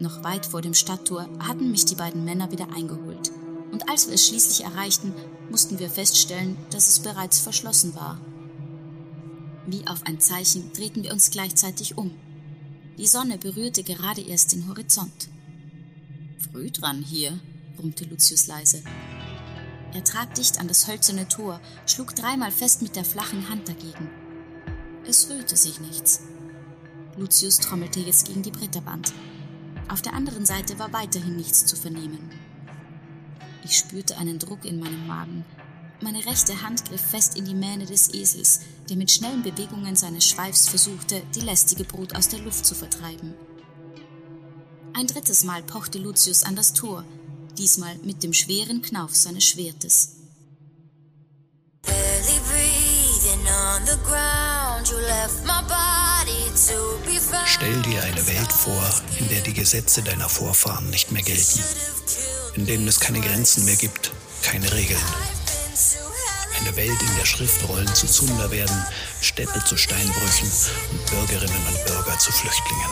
Noch weit vor dem Stadttor hatten mich die beiden Männer wieder eingeholt. Und als wir es schließlich erreichten, mussten wir feststellen, dass es bereits verschlossen war. Wie auf ein Zeichen drehten wir uns gleichzeitig um. Die Sonne berührte gerade erst den Horizont. Früh dran hier, brummte Lucius leise. Er trat dicht an das hölzerne Tor, schlug dreimal fest mit der flachen Hand dagegen. Es rührte sich nichts. Lucius trommelte jetzt gegen die Bretterwand. Auf der anderen Seite war weiterhin nichts zu vernehmen. Ich spürte einen Druck in meinem Magen. Meine rechte Hand griff fest in die Mähne des Esels, der mit schnellen Bewegungen seines Schweifs versuchte, die lästige Brut aus der Luft zu vertreiben. Ein drittes Mal pochte Lucius an das Tor, diesmal mit dem schweren Knauf seines Schwertes. Stell der die Gesetze deiner Vorfahren nicht mehr gelten, in denen es keine Grenzen mehr gibt, keine Regeln. Eine Welt, in der Schriftrollen zu Zunder werden, Städte zu Steinbrüchen und Bürgerinnen und Bürger zu Flüchtlingen.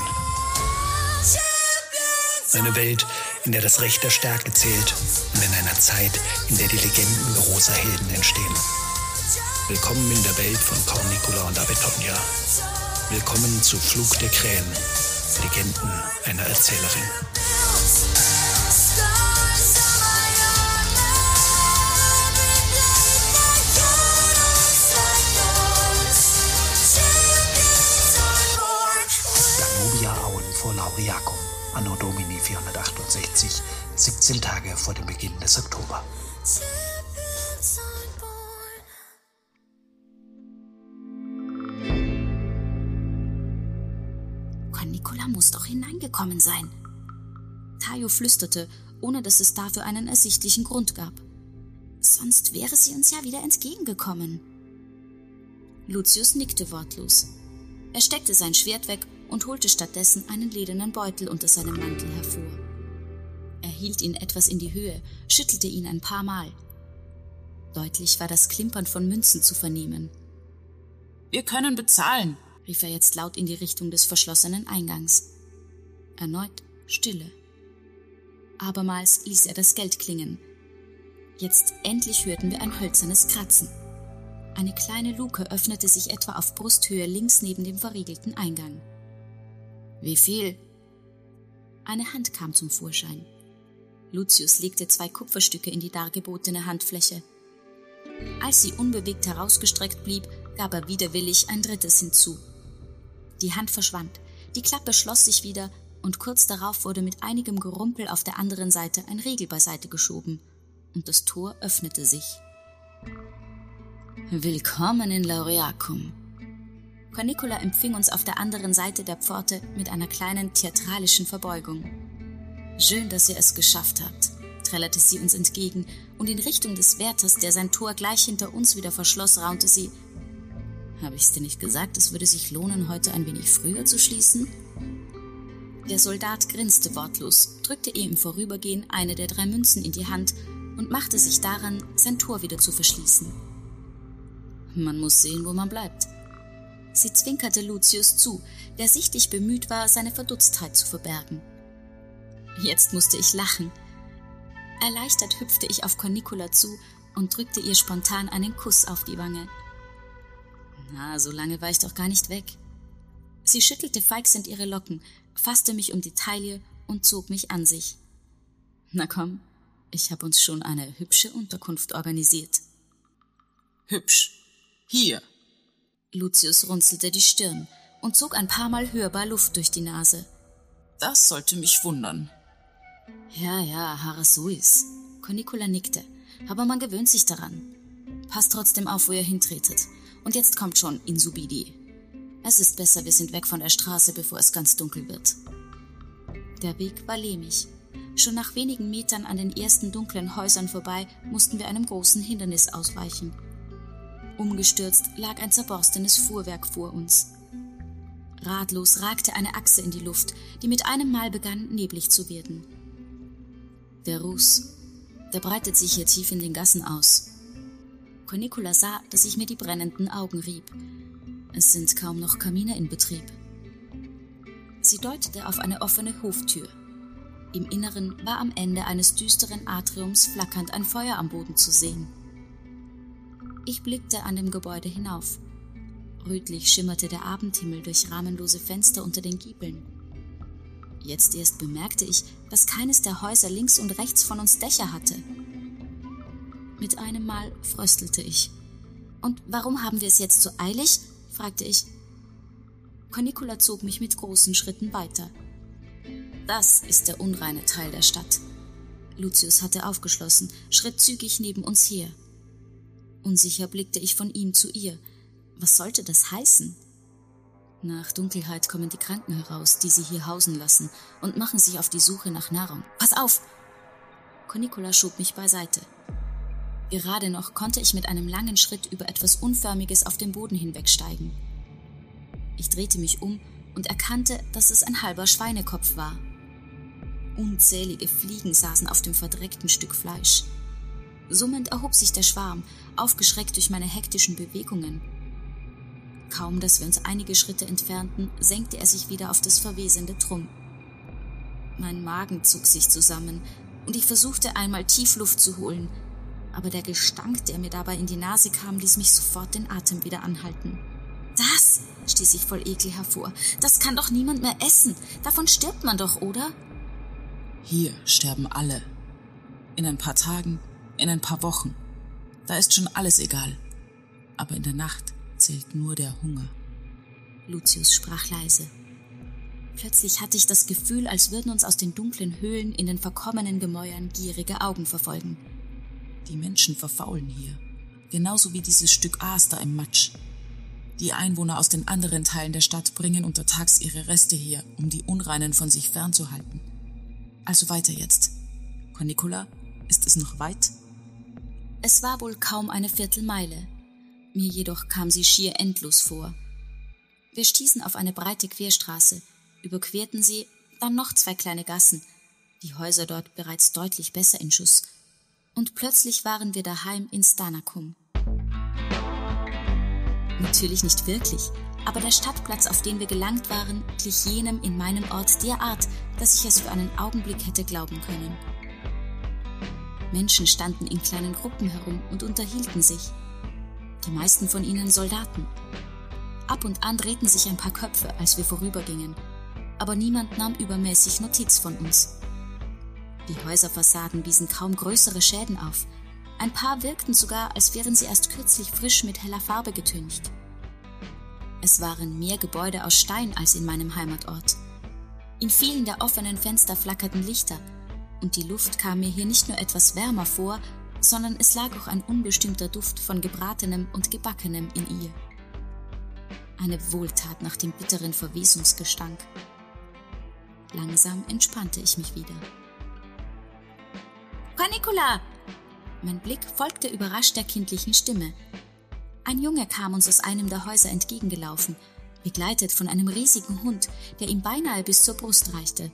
Eine Welt, in der das Recht der Stärke zählt und in einer Zeit, in der die Legenden großer Helden entstehen. Willkommen in der Welt von Cornicula und Abetonia. Willkommen zu Flug der Krähen, Legenden einer Erzählerin. Danubia-Auen vor Lauriacum, Anno Domini 468, 17 Tage vor dem Beginn des Oktober. Nicola muss doch hineingekommen sein. Tayo flüsterte, ohne dass es dafür einen ersichtlichen Grund gab. Sonst wäre sie uns ja wieder entgegengekommen. Lucius nickte wortlos. Er steckte sein Schwert weg und holte stattdessen einen ledernen Beutel unter seinem Mantel hervor. Er hielt ihn etwas in die Höhe, schüttelte ihn ein paar Mal. Deutlich war das Klimpern von Münzen zu vernehmen. Wir können bezahlen, rief er jetzt laut in die Richtung des verschlossenen Eingangs. Erneut Stille. Abermals ließ er das Geld klingen. Jetzt endlich hörten wir ein hölzernes Kratzen. Eine kleine Luke öffnete sich etwa auf Brusthöhe links neben dem verriegelten Eingang. Wie viel? Eine Hand kam zum Vorschein. Lucius legte zwei Kupferstücke in die dargebotene Handfläche. Als sie unbewegt herausgestreckt blieb, gab er widerwillig ein drittes hinzu. Die Hand verschwand, die Klappe schloss sich wieder und kurz darauf wurde mit einigem Gerumpel auf der anderen Seite ein Riegel beiseite geschoben und das Tor öffnete sich. Willkommen in Laureacum. Cornicola empfing uns auf der anderen Seite der Pforte mit einer kleinen theatralischen Verbeugung. Schön, dass ihr es geschafft habt, trällerte sie uns entgegen, und in Richtung des Wärters, der sein Tor gleich hinter uns wieder verschloss, raunte sie Habe ich's dir nicht gesagt, es würde sich lohnen, heute ein wenig früher zu schließen? Der Soldat grinste wortlos, drückte ihr im Vorübergehen eine der drei Münzen in die Hand und machte sich daran, sein Tor wieder zu verschließen. Man muss sehen, wo man bleibt. Sie zwinkerte Lucius zu, der sichtlich bemüht war, seine Verdutztheit zu verbergen. Jetzt musste ich lachen. Erleichtert hüpfte ich auf Cornicula zu und drückte ihr spontan einen Kuss auf die Wange. Na, so lange war ich doch gar nicht weg. Sie schüttelte feixend ihre Locken, fasste mich um die Taille und zog mich an sich. Na komm, ich habe uns schon eine hübsche Unterkunft organisiert. Hübsch. Hier. Lucius runzelte die Stirn und zog ein paar Mal hörbar Luft durch die Nase. Das sollte mich wundern. Ja, ja, Harasuis. Cornicula nickte, aber man gewöhnt sich daran. Passt trotzdem auf, wo ihr hintretet. Und jetzt kommt schon Insubidi. Es ist besser, wir sind weg von der Straße, bevor es ganz dunkel wird. Der Weg war lehmig. Schon nach wenigen Metern an den ersten dunklen Häusern vorbei mussten wir einem großen Hindernis ausweichen. Umgestürzt lag ein zerborstenes Fuhrwerk vor uns. Ratlos ragte eine Achse in die Luft, die mit einem Mal begann, neblig zu werden. Der Ruß, der breitet sich hier tief in den Gassen aus. Cornicula sah, dass ich mir die brennenden Augen rieb. Es sind kaum noch Kamine in Betrieb. Sie deutete auf eine offene Hoftür. Im Inneren war am Ende eines düsteren Atriums flackernd ein Feuer am Boden zu sehen. Ich blickte an dem Gebäude hinauf. Rötlich schimmerte der Abendhimmel durch rahmenlose Fenster unter den Giebeln. Jetzt erst bemerkte ich, dass keines der Häuser links und rechts von uns Dächer hatte. Mit einem Mal fröstelte ich. Und warum haben wir es jetzt so eilig? fragte ich. Cornicula zog mich mit großen Schritten weiter. Das ist der unreine Teil der Stadt. Lucius hatte aufgeschlossen, schritt zügig neben uns her. Unsicher blickte ich von ihm zu ihr. Was sollte das heißen? Nach Dunkelheit kommen die Kranken heraus, die sie hier hausen lassen, und machen sich auf die Suche nach Nahrung. Pass auf! Cornicola schob mich beiseite. Gerade noch konnte ich mit einem langen Schritt über etwas Unförmiges auf dem Boden hinwegsteigen. Ich drehte mich um und erkannte, dass es ein halber Schweinekopf war. Unzählige Fliegen saßen auf dem verdreckten Stück Fleisch. Summend erhob sich der Schwarm, aufgeschreckt durch meine hektischen Bewegungen. Kaum, dass wir uns einige Schritte entfernten, senkte er sich wieder auf das verwesende Trumm. Mein Magen zog sich zusammen, und ich versuchte einmal tief Luft zu holen, aber der Gestank, der mir dabei in die Nase kam, ließ mich sofort den Atem wieder anhalten. Das, stieß ich voll Ekel hervor, das kann doch niemand mehr essen. Davon stirbt man doch, oder? Hier sterben alle. In ein paar Tagen, in ein paar Wochen. Da ist schon alles egal. Aber in der Nacht zählt nur der Hunger. Lucius sprach leise. Plötzlich hatte ich das Gefühl, als würden uns aus den dunklen Höhlen in den verkommenen Gemäuern gierige Augen verfolgen. Die Menschen verfaulen hier, genauso wie dieses Stück Aas da im Matsch. Die Einwohner aus den anderen Teilen der Stadt bringen untertags ihre Reste hier, um die Unreinen von sich fernzuhalten. Also weiter jetzt. Cornicola, ist es noch weit? Es war wohl kaum eine Viertelmeile. Mir jedoch kam sie schier endlos vor. Wir stießen auf eine breite Querstraße, überquerten sie, dann noch zwei kleine Gassen, die Häuser dort bereits deutlich besser in Schuss, und plötzlich waren wir daheim in Stanakum. Natürlich nicht wirklich, aber der Stadtplatz, auf den wir gelangt waren, glich jenem in meinem Ort derart, dass ich es für einen Augenblick hätte glauben können. Menschen standen in kleinen Gruppen herum und unterhielten sich. Die meisten von ihnen Soldaten. Ab und an drehten sich ein paar Köpfe, als wir vorübergingen, aber niemand nahm übermäßig Notiz von uns. Die Häuserfassaden wiesen kaum größere Schäden auf. Ein paar wirkten sogar, als wären sie erst kürzlich frisch mit heller Farbe getüncht. Es waren mehr Gebäude aus Stein als in meinem Heimatort. In vielen der offenen Fenster flackerten Lichter, und die Luft kam mir hier nicht nur etwas wärmer vor, sondern es lag auch ein unbestimmter Duft von gebratenem und gebackenem in ihr. Eine Wohltat nach dem bitteren Verwesungsgestank. Langsam entspannte ich mich wieder. Panikula! Mein Blick folgte überrascht der kindlichen Stimme, ein Junge kam uns aus einem der Häuser entgegengelaufen, begleitet von einem riesigen Hund, der ihm beinahe bis zur Brust reichte.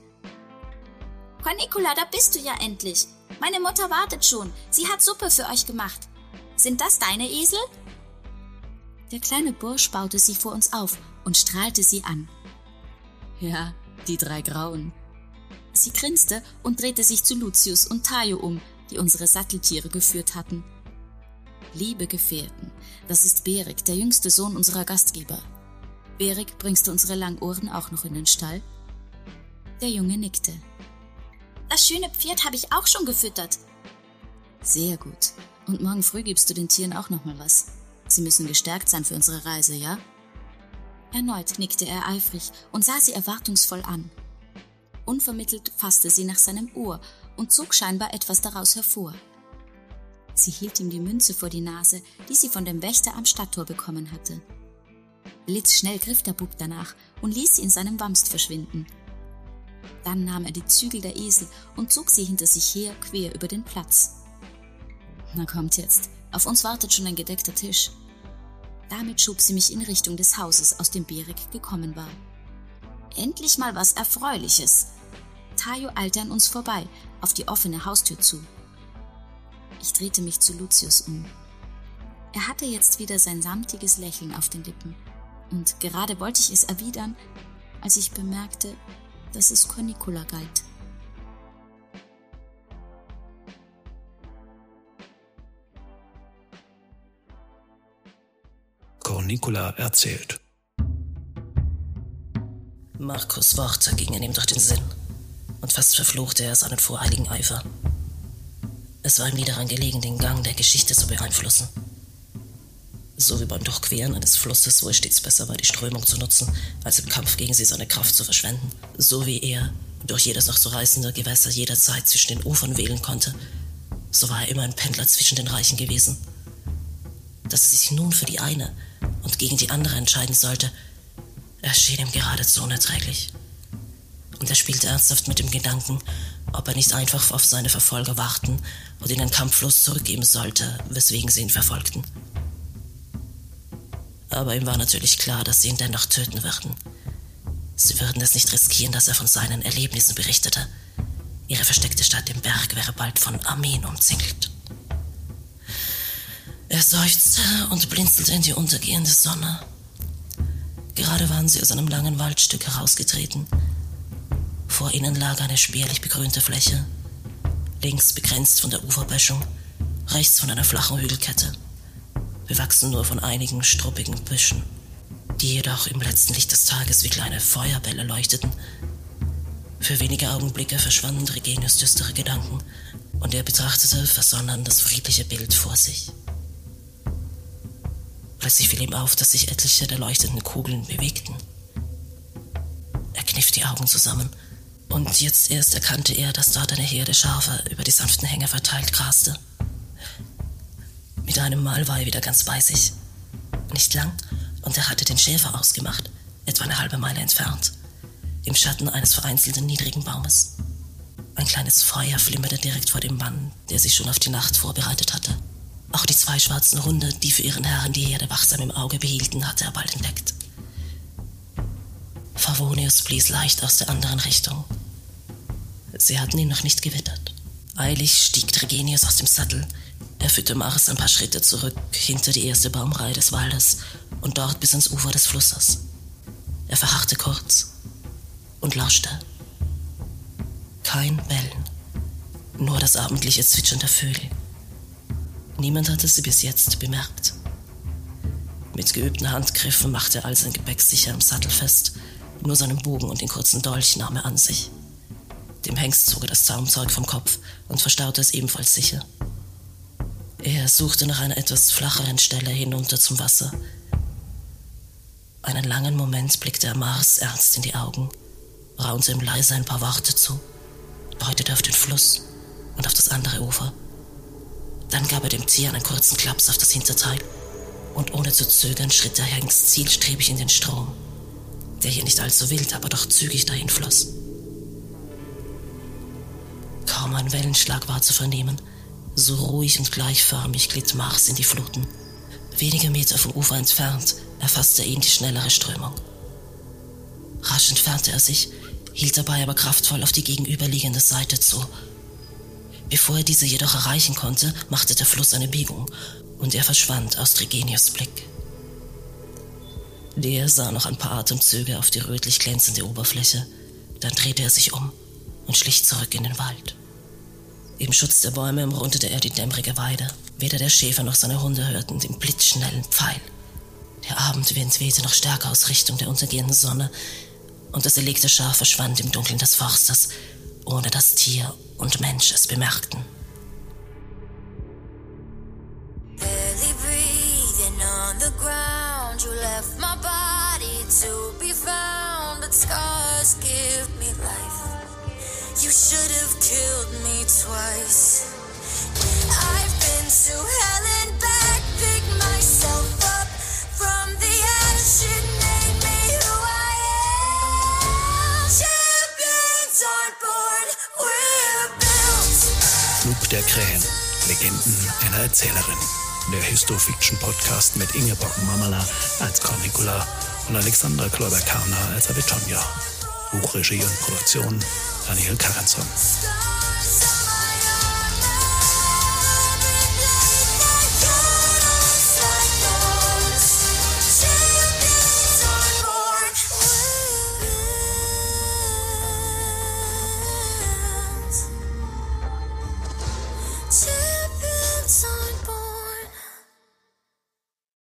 Cornicula, da bist du ja endlich. Meine Mutter wartet schon. Sie hat Suppe für euch gemacht. Sind das deine Esel? Der kleine Bursch baute sie vor uns auf und strahlte sie an. Ja, die drei Grauen. Sie grinste und drehte sich zu Lucius und Tayo um, die unsere Satteltiere geführt hatten. Liebe Gefährten, das ist Berik, der jüngste Sohn unserer Gastgeber. Berik, bringst du unsere Langohren auch noch in den Stall? Der Junge nickte. Das schöne Pferd habe ich auch schon gefüttert. Sehr gut. Und morgen früh gibst du den Tieren auch noch mal was. Sie müssen gestärkt sein für unsere Reise, ja? Erneut nickte er eifrig und sah sie erwartungsvoll an. Unvermittelt fasste sie nach seinem Ohr und zog scheinbar etwas daraus hervor. Sie hielt ihm die Münze vor die Nase, die sie von dem Wächter am Stadttor bekommen hatte. Blitzschnell griff der Bub danach und ließ sie in seinem Wamst verschwinden. Dann nahm er die Zügel der Esel und zog sie hinter sich her quer über den Platz. Na kommt jetzt, auf uns wartet schon ein gedeckter Tisch. Damit schob sie mich in Richtung des Hauses, aus dem Berik gekommen war. Endlich mal was Erfreuliches. Caio eilte an uns vorbei, auf die offene Haustür zu. Ich drehte mich zu Lucius um. Er hatte jetzt wieder sein samtiges Lächeln auf den Lippen, und gerade wollte ich es erwidern, als ich bemerkte, dass es Cornicula galt. Cornicula erzählt. Markus Worte gingen ihm durch den Sinn und fast verfluchte er seinen voreiligen Eifer. Es war ihm nie daran gelegen, den Gang der Geschichte zu beeinflussen. So wie beim Durchqueren eines Flusses, wo es stets besser war, die Strömung zu nutzen, als im Kampf gegen sie seine Kraft zu verschwenden. So wie er durch jedes noch so reißende Gewässer jederzeit zwischen den Ufern wählen konnte, so war er immer ein Pendler zwischen den Reichen gewesen. Dass er sich nun für die eine und gegen die andere entscheiden sollte, erschien ihm geradezu unerträglich. Und er spielte ernsthaft mit dem Gedanken, ob er nicht einfach auf seine Verfolger warten und ihnen kampflos zurückgeben sollte, weswegen sie ihn verfolgten aber ihm war natürlich klar, dass sie ihn dennoch töten würden. Sie würden es nicht riskieren, dass er von seinen Erlebnissen berichtete. Ihre versteckte Stadt im Berg wäre bald von Armeen umzingelt. Er seufzte und blinzelte in die untergehende Sonne. Gerade waren sie aus einem langen Waldstück herausgetreten. Vor ihnen lag eine spärlich begrünte Fläche, links begrenzt von der Uferböschung, rechts von einer flachen Hügelkette bewachsen nur von einigen struppigen Büschen, die jedoch im letzten Licht des Tages wie kleine Feuerbälle leuchteten. Für wenige Augenblicke verschwanden Regenius düstere Gedanken und er betrachtete versonnen das friedliche Bild vor sich. Plötzlich fiel ihm auf, dass sich etliche der leuchtenden Kugeln bewegten. Er kniff die Augen zusammen und jetzt erst erkannte er, dass dort eine Herde Schafe über die sanften Hänge verteilt graste. Mit einem Mal war er wieder ganz bei sich. Nicht lang, und er hatte den Schäfer ausgemacht, etwa eine halbe Meile entfernt, im Schatten eines vereinzelten niedrigen Baumes. Ein kleines Feuer flimmerte direkt vor dem Mann, der sich schon auf die Nacht vorbereitet hatte. Auch die zwei schwarzen Hunde, die für ihren Herrn die Herde wachsam im Auge behielten, hatte er bald entdeckt. Favonius blies leicht aus der anderen Richtung. Sie hatten ihn noch nicht gewittert. Eilig stieg Tregenius aus dem Sattel, er führte Mars ein paar Schritte zurück, hinter die erste Baumreihe des Waldes und dort bis ans Ufer des Flusses. Er verharrte kurz und lauschte. Kein Bellen, nur das abendliche Zwitschern der Vögel. Niemand hatte sie bis jetzt bemerkt. Mit geübten Handgriffen machte er all sein Gepäck sicher am Sattel fest, nur seinen Bogen und den kurzen Dolch nahm er an sich. Dem Hengst zog er das Zaumzeug vom Kopf und verstaute es ebenfalls sicher. Er suchte nach einer etwas flacheren Stelle hinunter zum Wasser. Einen langen Moment blickte er Mars ernst in die Augen, raunte ihm leise ein paar Worte zu, deutete auf den Fluss und auf das andere Ufer. Dann gab er dem Tier einen kurzen Klaps auf das Hinterteil und ohne zu zögern schritt der Hengst zielstrebig in den Strom, der hier nicht allzu wild, aber doch zügig dahin floss. Kaum ein Wellenschlag war zu vernehmen, so ruhig und gleichförmig glitt Mars in die Fluten. Wenige Meter vom Ufer entfernt erfasste ihn die schnellere Strömung. Rasch entfernte er sich, hielt dabei aber kraftvoll auf die gegenüberliegende Seite zu. Bevor er diese jedoch erreichen konnte, machte der Fluss eine Biegung und er verschwand aus Trigenius Blick. Der sah noch ein paar Atemzüge auf die rötlich glänzende Oberfläche, dann drehte er sich um und schlich zurück in den Wald. Im Schutz der Bäume umrundete er die dämmerige Weide. Weder der Schäfer noch seine Hunde hörten den blitzschnellen Pfeil. Der Abendwind wehte noch stärker aus Richtung der untergehenden Sonne, und das erlegte Schaf verschwand im Dunkeln des Forstes, ohne dass Tier und Mensch es bemerkten. You should have killed me twice. I've been to hell and back, pick myself up from the ashes, made me who I am. Champions on board, we're built. Flug der Krähen, Legenden einer Erzählerin. Der Histofiction-Podcast mit Ingeborg Mamala als Cornicula und Alexandra Kloiber-Karner als Avitonja. Buchregie und Produktion Daniel Karenson.